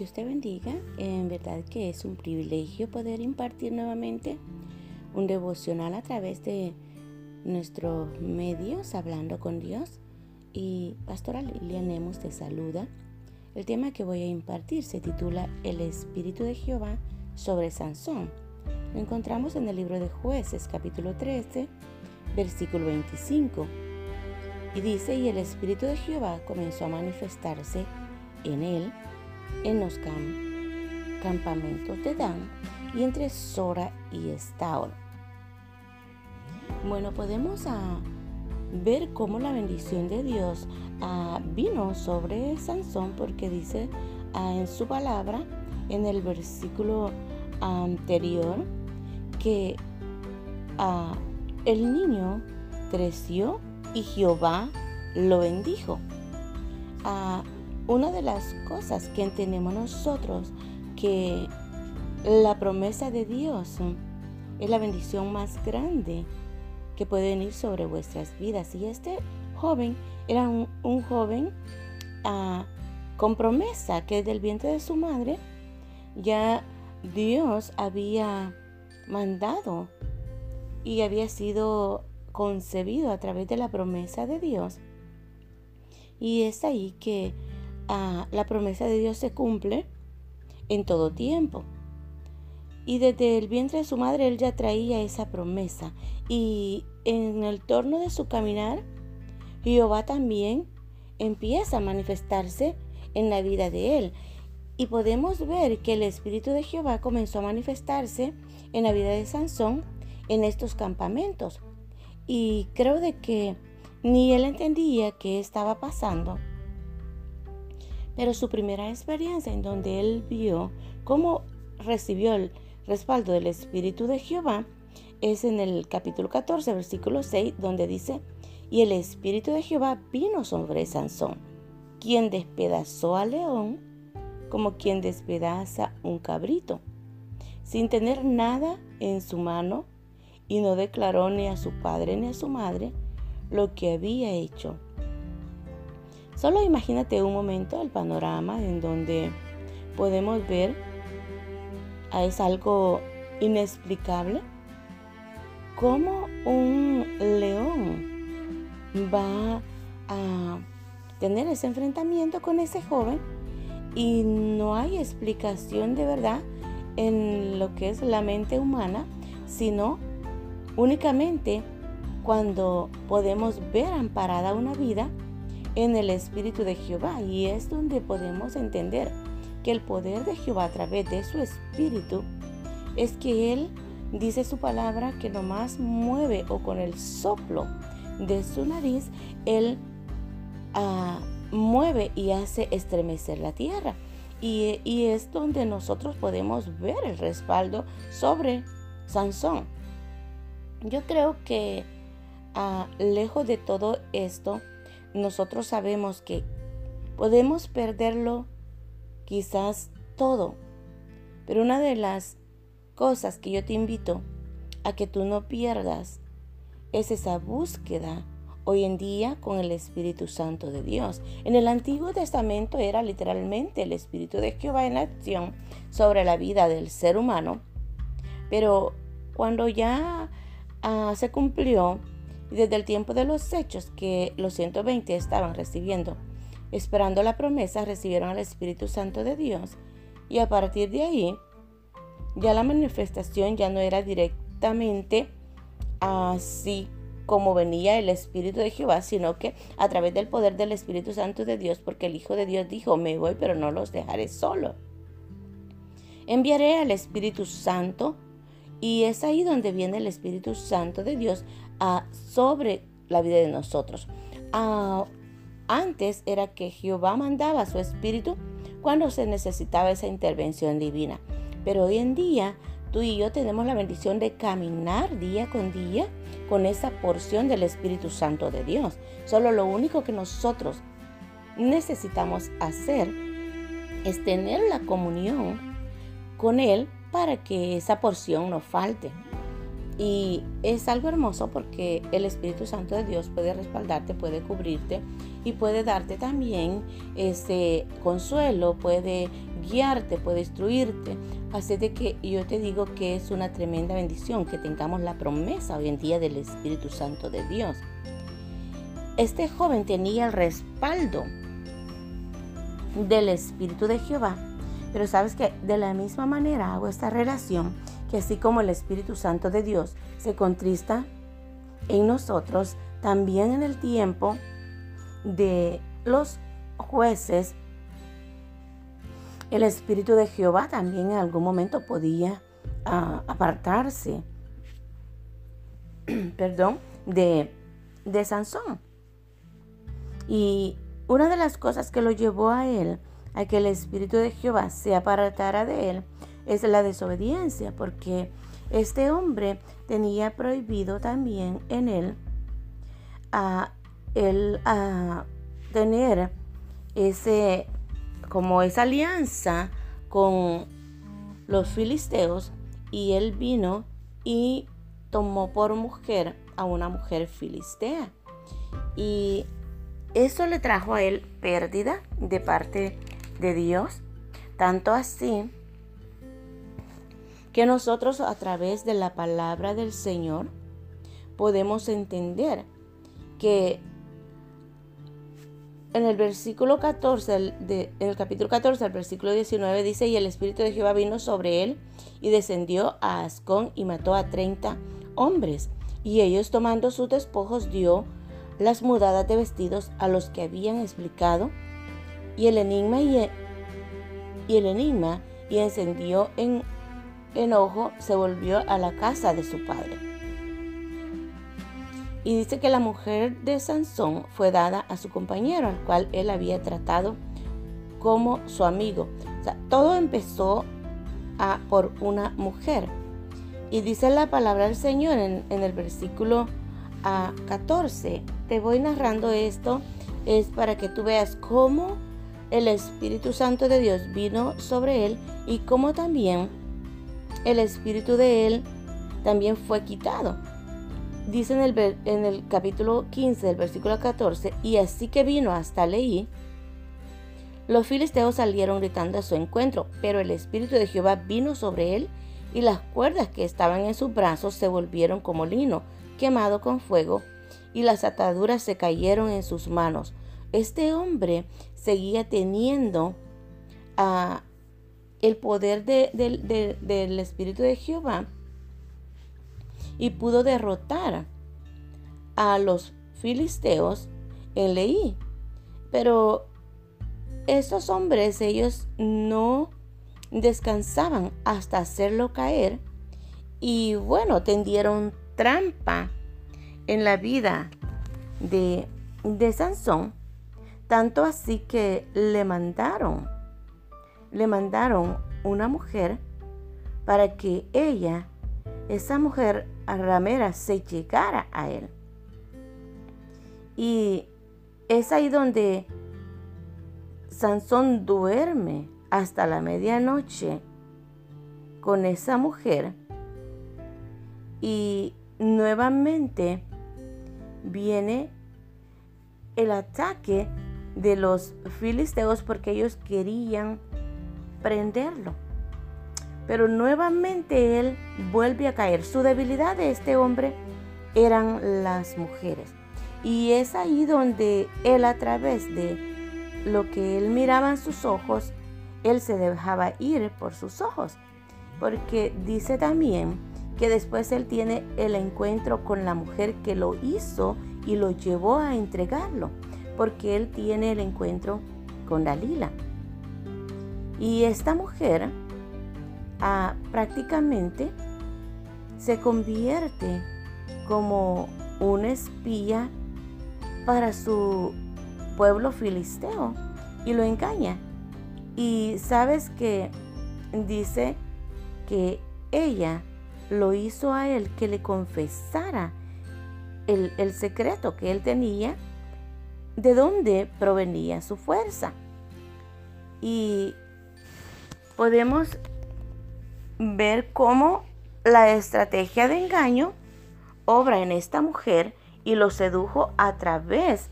Dios te bendiga. En verdad que es un privilegio poder impartir nuevamente un devocional a través de nuestros medios, hablando con Dios. Y Pastora Nemos te saluda. El tema que voy a impartir se titula El Espíritu de Jehová sobre Sansón. Lo encontramos en el libro de Jueces, capítulo 13, versículo 25. Y dice, y el Espíritu de Jehová comenzó a manifestarse en él en los campamentos de Dan y entre Sora y Estaol. Bueno, podemos ah, ver cómo la bendición de Dios ah, vino sobre Sansón porque dice ah, en su palabra, en el versículo anterior, que el niño creció y Jehová lo bendijo. Una de las cosas que entendemos nosotros que la promesa de Dios es la bendición más grande que puede venir sobre vuestras vidas. Y este joven era un, joven ah, con promesa que desde el vientre de su madre ya Dios había mandado y había sido concebido a través de la promesa de Dios. Y es ahí que la promesa de Dios se cumple en todo tiempo. Y desde el vientre de su madre él ya traía esa promesa. Y en el torno de su caminar, Jehová también empieza a manifestarse en la vida de él. Y podemos ver que el Espíritu de Jehová comenzó a manifestarse en la vida de Sansón en estos campamentos. Y creo de que ni él entendía qué estaba pasando pero su primera experiencia en donde él vio cómo recibió el respaldo del Espíritu de Jehová es en el capítulo 14, versículo 6, donde dice, y el Espíritu de Jehová vino sobre Sansón, quien despedazó al león como quien despedaza un cabrito, sin tener nada en su mano, y no declaró ni a su padre ni a su madre lo que había hecho. Solo imagínate un momento el panorama en donde podemos ver es algo inexplicable cómo un león va a tener ese enfrentamiento con ese joven y no hay explicación de verdad en lo que es la mente humana, sino únicamente cuando podemos ver amparada una vida en el Espíritu de Jehová. Y es donde podemos entender que el poder de Jehová a través de su Espíritu es que Él dice su palabra que nomás mueve o con el soplo de su nariz, Él ah, mueve y hace estremecer la tierra. Y, es donde nosotros podemos ver el respaldo sobre Sansón. Yo creo que ah, lejos de todo esto, nosotros sabemos que podemos perderlo quizás todo, pero una de las cosas que yo te invito a que tú no pierdas es esa búsqueda hoy en día con el Espíritu Santo de Dios. En el Antiguo Testamento era literalmente el Espíritu de Jehová en acción sobre la vida del ser humano, pero cuando ya ah, se cumplió y desde el tiempo de los hechos que los 120 estaban recibiendo, esperando la promesa, recibieron al Espíritu Santo de Dios. Y a partir de ahí, ya la manifestación ya no era directamente así como venía el Espíritu de Jehová, sino que a través del poder del Espíritu Santo de Dios, porque el Hijo de Dios dijo, me voy, pero no los dejaré solo. Enviaré al Espíritu Santo y es ahí donde viene el Espíritu Santo de Dios sobre la vida de nosotros. antes era que Jehová mandaba su espíritu cuando se necesitaba esa intervención divina. Pero hoy en día tú y yo tenemos la bendición de caminar día con día con esa porción del Espíritu Santo de Dios. Solo lo único que nosotros necesitamos hacer es tener la comunión con Él para que esa porción no falte. Y es algo hermoso porque el Espíritu Santo de Dios puede respaldarte, puede cubrirte y puede darte también ese consuelo, puede guiarte, puede instruirte. Así de que yo te digo que es una tremenda bendición que tengamos la promesa hoy en día del Espíritu Santo de Dios. Este joven tenía el respaldo del Espíritu de Jehová. Pero sabes que de la misma manera hago esta relación, que así como el Espíritu Santo de Dios se contrista en nosotros, también en el tiempo de los jueces, el Espíritu de Jehová también en algún momento podía ah, apartarse, perdón, de, de Sansón. Y una de las cosas que lo llevó a él a que el Espíritu de Jehová se apartara de él es la desobediencia, porque este hombre tenía prohibido también en él a él a tener ese como esa alianza con los filisteos y él vino y tomó por mujer a una mujer filistea. Y eso le trajo a él pérdida de parte de Dios, tanto así que nosotros a través de la palabra del Señor podemos entender que en el versículo 14, de, en el capítulo 14, el versículo 19 dice, y el Espíritu de Jehová vino sobre él y descendió a Ascón y mató a 30 hombres. Y ellos tomando sus despojos dio las mudadas de vestidos a los que habían explicado y el enigma y, el enigma y encendió en enojo se volvió a la casa de su padre. Y dice que la mujer de Sansón fue dada a su compañero, al cual él había tratado como su amigo. Todo empezó a, por una mujer. Y dice la palabra del Señor en, en el versículo a 14. Te voy narrando esto es para que tú veas cómo el Espíritu Santo de Dios vino sobre él y cómo también el Espíritu de él también fue quitado. Dice en el, en el capítulo 15 del versículo 14, y así que vino hasta Leí, los filisteos salieron gritando a su encuentro, pero el Espíritu de Jehová vino sobre él y las cuerdas que estaban en sus brazos se volvieron como lino quemado con fuego, y las ataduras se cayeron en sus manos. Este hombre seguía teniendo ah, el poder del Espíritu de Jehová y pudo derrotar a los filisteos en Leí. Pero esos hombres, ellos no descansaban hasta hacerlo caer y bueno, tendieron trampa en la vida de, de Sansón, tanto así que le mandaron, le mandaron una mujer para que ella, esa mujer ramera, se llegara a él. Y es ahí donde Sansón duerme hasta la medianoche con esa mujer y nuevamente viene el ataque de los filisteos porque ellos querían prenderlo. Pero nuevamente él vuelve a caer. Su debilidad de este hombre eran las mujeres. Y es ahí donde él a través de lo que él miraba en sus ojos, él se dejaba ir por sus ojos. Porque dice también que después él tiene el encuentro con la mujer que lo hizo y lo llevó a entregarlo, porque él tiene el encuentro con Dalila. Y esta mujer ah, prácticamente se convierte como una espía para su pueblo filisteo y lo engaña. Y sabes que dice que ella lo hizo a él que le confesara el, secreto que él tenía, de dónde provenía su fuerza. Y podemos ver cómo la estrategia de engaño obra en esta mujer y lo sedujo a través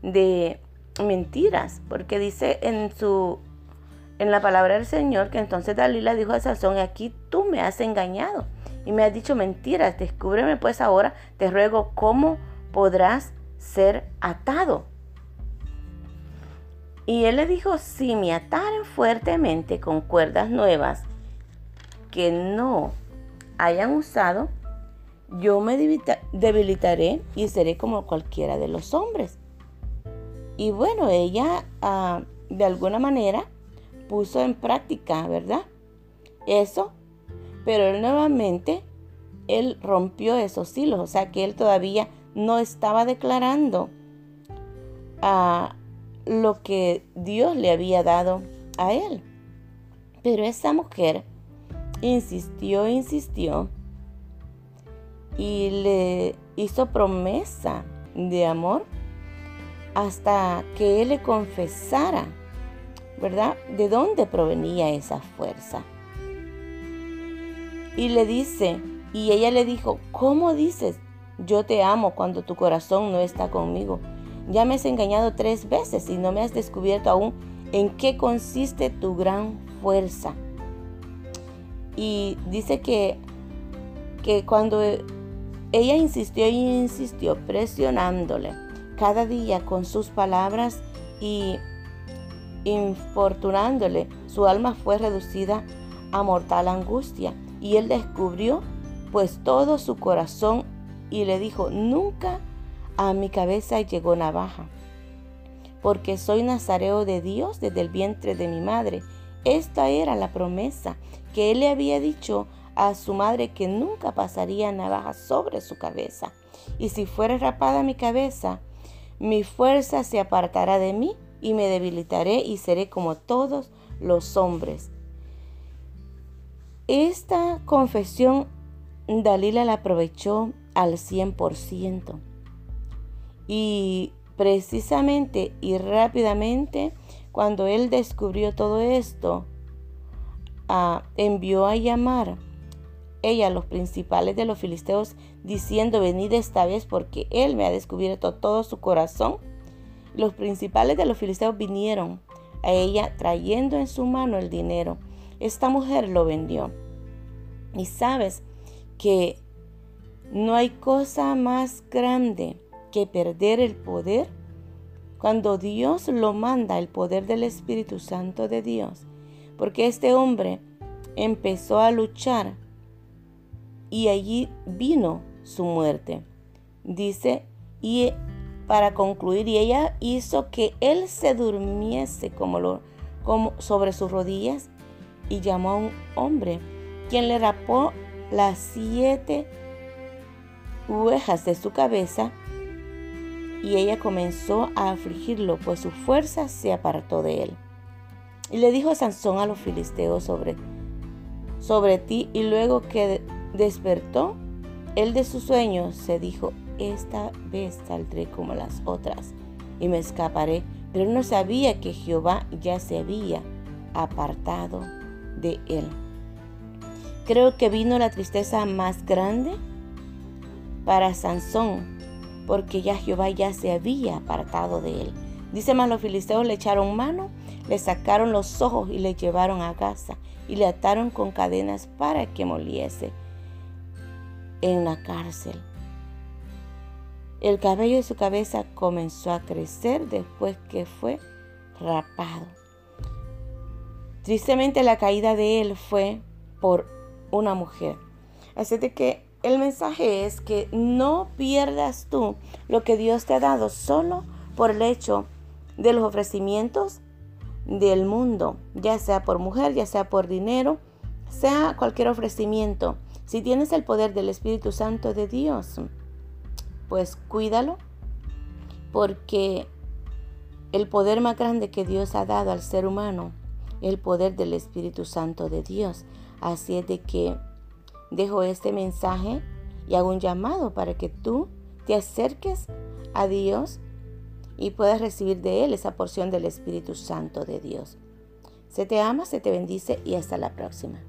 de mentiras, porque dice en su en la palabra del Señor que entonces Dalila dijo a Sansón, aquí tú me has engañado y me has dicho mentiras, descúbreme pues ahora, te ruego, cómo podrás ser atado. Y él le dijo, si me ataren fuertemente con cuerdas nuevas que no hayan usado, yo me debilitaré y seré como cualquiera de los hombres. Y bueno, ella ah, de alguna manera puso en práctica, ¿verdad? Eso, pero él nuevamente, él rompió esos hilos, o sea que él todavía no estaba declarando a lo que Dios le había dado a él. Pero esa mujer insistió, insistió y le hizo promesa de amor hasta que él le confesara, ¿verdad? De dónde provenía esa fuerza. Y le dice, y ella le dijo, ¿cómo dices? Yo te amo cuando tu corazón no está conmigo. Ya me has engañado tres veces y no me has descubierto aún en qué consiste tu gran fuerza. Y dice que, que cuando ella insistió y insistió, presionándole cada día con sus palabras y infortunándole, su alma fue reducida a mortal angustia. Y él descubrió pues todo su corazón y le dijo, nunca a mi cabeza llegó navaja, porque soy nazareo de Dios desde el vientre de mi madre. Esta era la promesa que él le había dicho a su madre que nunca pasaría navaja sobre su cabeza. Y si fuera rapada mi cabeza, mi fuerza se apartará de mí y me debilitaré y seré como todos los hombres. Esta confesión Dalila la aprovechó al 100%. Y precisamente y rápidamente, cuando él descubrió todo esto, ah, envió a llamar ella los principales de los filisteos, diciendo, venid esta vez porque él me ha descubierto todo su corazón. Los principales de los filisteos vinieron a ella trayendo en su mano el dinero. Esta mujer lo vendió. Y sabes que no hay cosa más grande perder el poder cuando Dios lo manda, el poder del Espíritu Santo de Dios. Porque este hombre empezó a luchar y allí vino su muerte. Dice, y para concluir, y ella hizo que él se durmiese como, lo, como sobre sus rodillas y llamó a un hombre, quien le rapó las siete huejas de su cabeza y ella comenzó a afligirlo, pues su fuerza se apartó de él. Y le dijo Sansón a los filisteos sobre, sobre ti, y luego que despertó, él de su sueño se dijo, esta vez saldré como las otras y me escaparé, pero no sabía que Jehová ya se había apartado de él. Creo que vino la tristeza más grande para Sansón, porque ya Jehová ya se había apartado de él. Dice más, los filisteos le echaron mano, le sacaron los ojos y le llevaron a casa y le ataron con cadenas para que moliese en la cárcel. El cabello de su cabeza comenzó a crecer después que fue rapado. Tristemente la caída de él fue por una mujer. Así de que el mensaje es que no pierdas tú lo que Dios te ha dado solo por el hecho de los ofrecimientos del mundo, ya sea por mujer, ya sea por dinero, sea cualquier ofrecimiento. Si tienes el poder del Espíritu Santo de Dios, pues cuídalo, porque el poder más grande que Dios ha dado al ser humano el poder del Espíritu Santo de Dios. Así es de que dejo este mensaje y hago un llamado para que tú te acerques a Dios y puedas recibir de Él esa porción del Espíritu Santo de Dios. Se te ama, se te bendice y hasta la próxima.